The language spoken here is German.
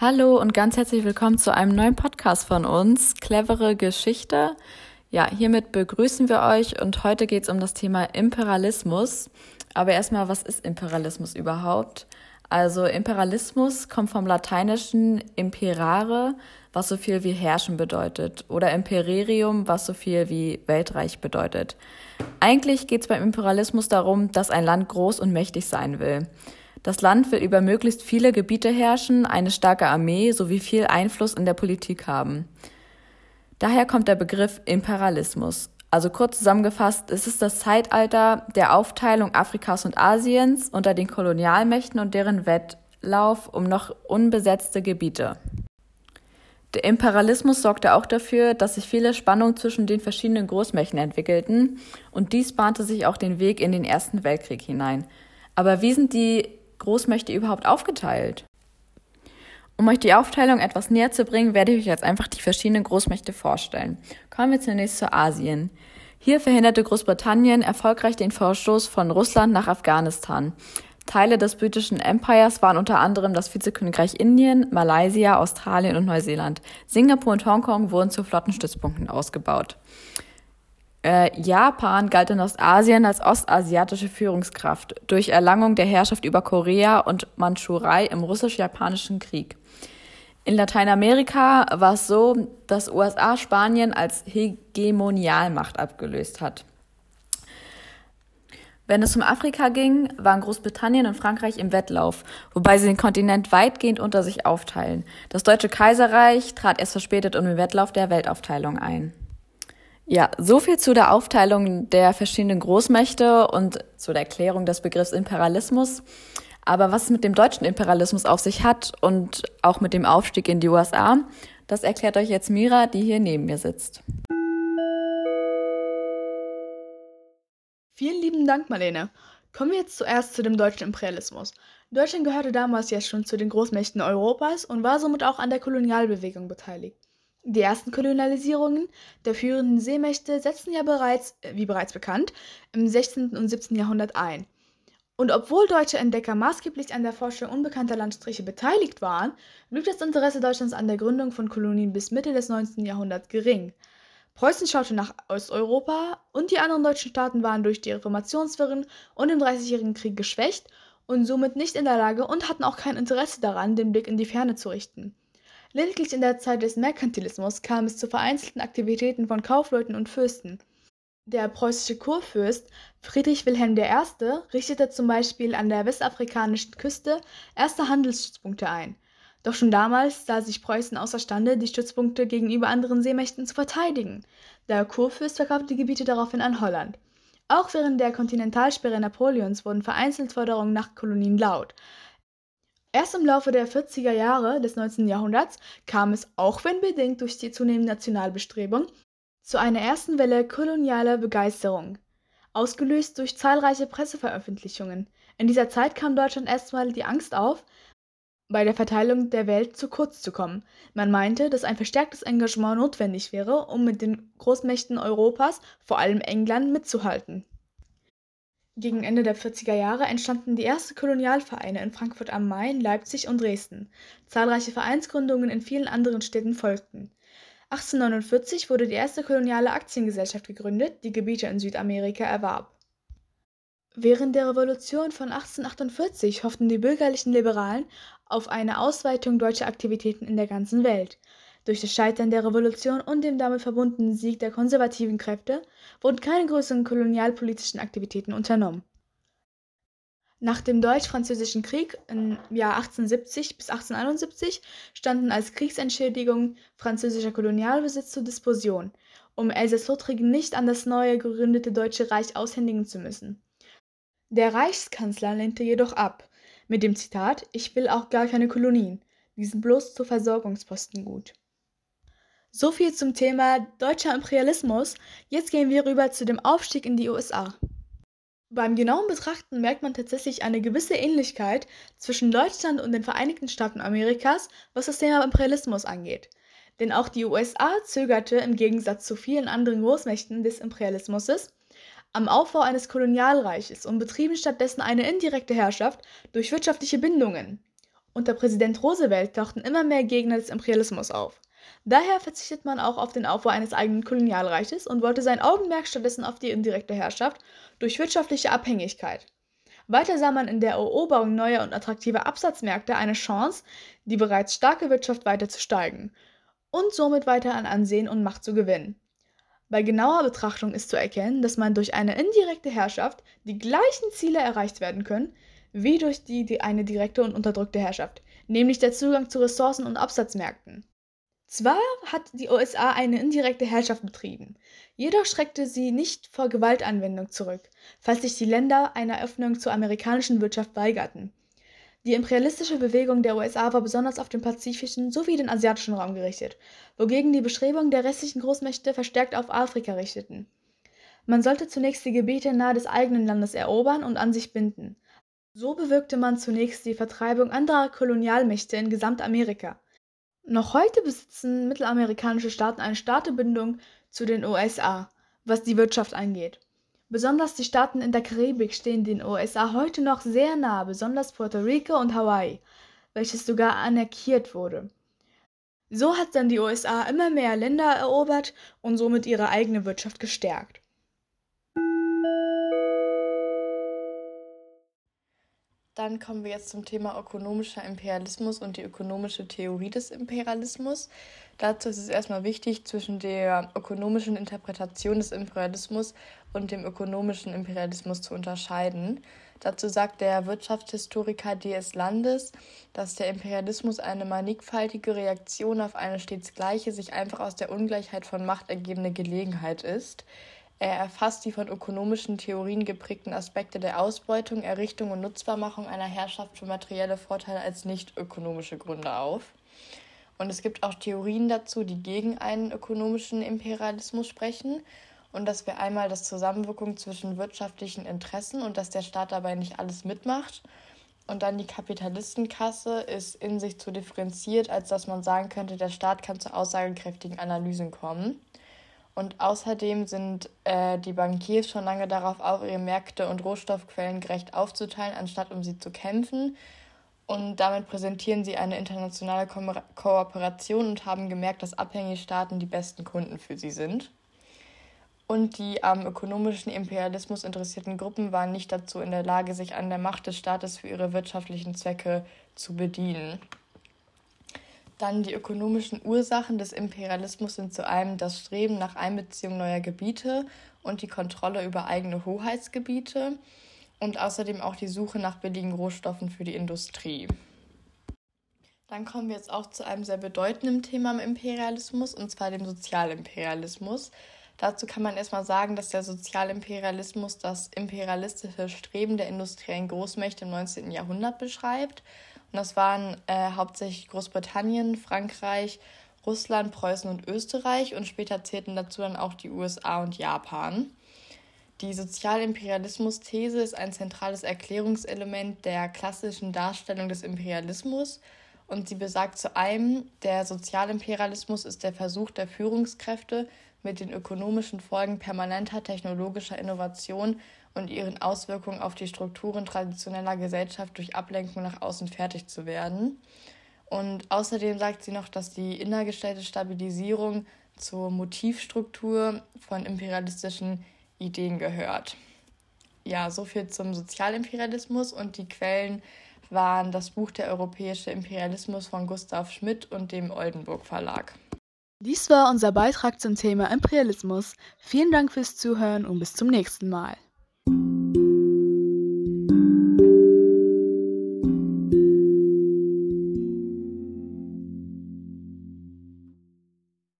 Hallo und ganz herzlich willkommen zu einem neuen Podcast von uns, Clevere Geschichte. Ja, hiermit begrüßen wir euch und heute geht es um das Thema Imperialismus. Aber erstmal, was ist Imperialismus überhaupt? Also Imperialismus kommt vom lateinischen imperare, was so viel wie herrschen bedeutet, oder impererium, was so viel wie Weltreich bedeutet. Eigentlich geht es beim Imperialismus darum, dass ein Land groß und mächtig sein will. Das Land will über möglichst viele Gebiete herrschen, eine starke Armee sowie viel Einfluss in der Politik haben. Daher kommt der Begriff Imperialismus. Also kurz zusammengefasst, es ist das Zeitalter der Aufteilung Afrikas und Asiens unter den Kolonialmächten und deren Wettlauf um noch unbesetzte Gebiete. Der Imperialismus sorgte auch dafür, dass sich viele Spannungen zwischen den verschiedenen Großmächten entwickelten und dies bahnte sich auch den Weg in den Ersten Weltkrieg hinein. Aber wie sind die Großmächte überhaupt aufgeteilt? Um euch die Aufteilung etwas näher zu bringen, werde ich euch jetzt einfach die verschiedenen Großmächte vorstellen. Kommen wir zunächst zu Asien. Hier verhinderte Großbritannien erfolgreich den Vorstoß von Russland nach Afghanistan. Teile des britischen Empires waren unter anderem das Vizekönigreich Indien, Malaysia, Australien und Neuseeland. Singapur und Hongkong wurden zu Flottenstützpunkten ausgebaut. Äh, Japan galt in Ostasien als ostasiatische Führungskraft durch Erlangung der Herrschaft über Korea und Mandschurei im russisch-japanischen Krieg. In Lateinamerika war es so, dass USA Spanien als Hegemonialmacht abgelöst hat. Wenn es um Afrika ging, waren Großbritannien und Frankreich im Wettlauf, wobei sie den Kontinent weitgehend unter sich aufteilen. Das Deutsche Kaiserreich trat erst verspätet um den Wettlauf der Weltaufteilung ein. Ja, so viel zu der Aufteilung der verschiedenen Großmächte und zu der Erklärung des Begriffs Imperialismus. Aber was es mit dem deutschen Imperialismus auf sich hat und auch mit dem Aufstieg in die USA, das erklärt euch jetzt Mira, die hier neben mir sitzt. Vielen lieben Dank, Marlene. Kommen wir jetzt zuerst zu dem deutschen Imperialismus. Deutschland gehörte damals ja schon zu den Großmächten Europas und war somit auch an der Kolonialbewegung beteiligt. Die ersten Kolonialisierungen der führenden Seemächte setzten ja bereits, äh, wie bereits bekannt, im 16. und 17. Jahrhundert ein. Und obwohl deutsche Entdecker maßgeblich an der Forschung unbekannter Landstriche beteiligt waren, blieb das Interesse Deutschlands an der Gründung von Kolonien bis Mitte des 19. Jahrhunderts gering. Preußen schaute nach Osteuropa und die anderen deutschen Staaten waren durch die Reformationswirren und den Dreißigjährigen Krieg geschwächt und somit nicht in der Lage und hatten auch kein Interesse daran, den Blick in die Ferne zu richten. Lediglich in der Zeit des Merkantilismus kam es zu vereinzelten Aktivitäten von Kaufleuten und Fürsten. Der preußische Kurfürst Friedrich Wilhelm I. richtete zum Beispiel an der westafrikanischen Küste erste Handelsstützpunkte ein. Doch schon damals sah sich Preußen außerstande, die Stützpunkte gegenüber anderen Seemächten zu verteidigen. Der Kurfürst verkaufte die Gebiete daraufhin an Holland. Auch während der Kontinentalsperre Napoleons wurden vereinzelt Forderungen nach Kolonien laut. Erst im Laufe der 40er Jahre des 19. Jahrhunderts kam es, auch wenn bedingt durch die zunehmende Nationalbestrebung, zu einer ersten Welle kolonialer Begeisterung, ausgelöst durch zahlreiche Presseveröffentlichungen. In dieser Zeit kam Deutschland erstmal die Angst auf, bei der Verteilung der Welt zu kurz zu kommen. Man meinte, dass ein verstärktes Engagement notwendig wäre, um mit den Großmächten Europas, vor allem England, mitzuhalten. Gegen Ende der 40er Jahre entstanden die ersten Kolonialvereine in Frankfurt am Main, Leipzig und Dresden. Zahlreiche Vereinsgründungen in vielen anderen Städten folgten. 1849 wurde die erste koloniale Aktiengesellschaft gegründet, die Gebiete in Südamerika erwarb. Während der Revolution von 1848 hofften die bürgerlichen Liberalen auf eine Ausweitung deutscher Aktivitäten in der ganzen Welt. Durch das Scheitern der Revolution und dem damit verbundenen Sieg der konservativen Kräfte wurden keine größeren kolonialpolitischen Aktivitäten unternommen. Nach dem Deutsch-Französischen Krieg im Jahr 1870 bis 1871 standen als Kriegsentschädigung französischer Kolonialbesitz zur Disposition, um Elsass-Lothringen nicht an das neu gegründete Deutsche Reich aushändigen zu müssen. Der Reichskanzler lehnte jedoch ab, mit dem Zitat: Ich will auch gar keine Kolonien, die sind bloß zur Versorgungsposten gut. So viel zum Thema deutscher Imperialismus. Jetzt gehen wir rüber zu dem Aufstieg in die USA. Beim genauen Betrachten merkt man tatsächlich eine gewisse Ähnlichkeit zwischen Deutschland und den Vereinigten Staaten Amerikas, was das Thema Imperialismus angeht. Denn auch die USA zögerte im Gegensatz zu vielen anderen Großmächten des Imperialismus am Aufbau eines Kolonialreiches und betrieben stattdessen eine indirekte Herrschaft durch wirtschaftliche Bindungen. Unter Präsident Roosevelt tauchten immer mehr Gegner des Imperialismus auf. Daher verzichtet man auch auf den Aufbau eines eigenen Kolonialreiches und wollte sein Augenmerk stattdessen auf die indirekte Herrschaft durch wirtschaftliche Abhängigkeit. Weiter sah man in der Eroberung neuer und attraktiver Absatzmärkte eine Chance, die bereits starke Wirtschaft weiter zu steigen und somit weiter an Ansehen und Macht zu gewinnen. Bei genauer Betrachtung ist zu erkennen, dass man durch eine indirekte Herrschaft die gleichen Ziele erreicht werden können, wie durch die, die eine direkte und unterdrückte Herrschaft, nämlich der Zugang zu Ressourcen und Absatzmärkten. Zwar hat die USA eine indirekte Herrschaft betrieben, jedoch schreckte sie nicht vor Gewaltanwendung zurück, falls sich die Länder einer Öffnung zur amerikanischen Wirtschaft weigerten. Die imperialistische Bewegung der USA war besonders auf den pazifischen sowie den asiatischen Raum gerichtet, wogegen die Bestrebungen der restlichen Großmächte verstärkt auf Afrika richteten. Man sollte zunächst die Gebiete nahe des eigenen Landes erobern und an sich binden. So bewirkte man zunächst die Vertreibung anderer Kolonialmächte in Gesamtamerika. Noch heute besitzen mittelamerikanische Staaten eine starke Bindung zu den USA, was die Wirtschaft angeht. Besonders die Staaten in der Karibik stehen den USA heute noch sehr nah, besonders Puerto Rico und Hawaii, welches sogar annektiert wurde. So hat dann die USA immer mehr Länder erobert und somit ihre eigene Wirtschaft gestärkt. Dann kommen wir jetzt zum Thema ökonomischer Imperialismus und die ökonomische Theorie des Imperialismus. Dazu ist es erstmal wichtig, zwischen der ökonomischen Interpretation des Imperialismus und dem ökonomischen Imperialismus zu unterscheiden. Dazu sagt der Wirtschaftshistoriker D.S. Landes, dass der Imperialismus eine mannigfaltige Reaktion auf eine stets gleiche, sich einfach aus der Ungleichheit von Macht ergebende Gelegenheit ist. Er erfasst die von ökonomischen Theorien geprägten Aspekte der Ausbeutung, Errichtung und Nutzbarmachung einer Herrschaft für materielle Vorteile als nicht ökonomische Gründe auf. Und es gibt auch Theorien dazu, die gegen einen ökonomischen Imperialismus sprechen. Und dass wir einmal das Zusammenwirkung zwischen wirtschaftlichen Interessen und dass der Staat dabei nicht alles mitmacht. Und dann die Kapitalistenkasse ist in sich zu differenziert, als dass man sagen könnte, der Staat kann zu aussagekräftigen Analysen kommen. Und außerdem sind äh, die Bankiers schon lange darauf auf, ihre Märkte und Rohstoffquellen gerecht aufzuteilen, anstatt um sie zu kämpfen. Und damit präsentieren sie eine internationale Ko Kooperation und haben gemerkt, dass abhängige Staaten die besten Kunden für sie sind. Und die am ökonomischen Imperialismus interessierten Gruppen waren nicht dazu in der Lage, sich an der Macht des Staates für ihre wirtschaftlichen Zwecke zu bedienen. Dann die ökonomischen Ursachen des Imperialismus sind zu einem das Streben nach Einbeziehung neuer Gebiete und die Kontrolle über eigene Hoheitsgebiete und außerdem auch die Suche nach billigen Rohstoffen für die Industrie. Dann kommen wir jetzt auch zu einem sehr bedeutenden Thema im Imperialismus, und zwar dem Sozialimperialismus. Dazu kann man erstmal sagen, dass der Sozialimperialismus das imperialistische Streben der industriellen Großmächte im 19. Jahrhundert beschreibt und das waren äh, hauptsächlich Großbritannien, Frankreich, Russland, Preußen und Österreich und später zählten dazu dann auch die USA und Japan. Die Sozialimperialismus-These ist ein zentrales Erklärungselement der klassischen Darstellung des Imperialismus und sie besagt zu einem, der Sozialimperialismus ist der Versuch der Führungskräfte, mit den ökonomischen Folgen permanenter technologischer Innovation und ihren Auswirkungen auf die Strukturen traditioneller Gesellschaft durch Ablenkung nach außen fertig zu werden. Und außerdem sagt sie noch, dass die innergestellte Stabilisierung zur Motivstruktur von imperialistischen Ideen gehört. Ja, soviel zum Sozialimperialismus und die Quellen waren das Buch Der europäische Imperialismus von Gustav Schmidt und dem Oldenburg Verlag. Dies war unser Beitrag zum Thema Imperialismus. Vielen Dank fürs Zuhören und bis zum nächsten Mal.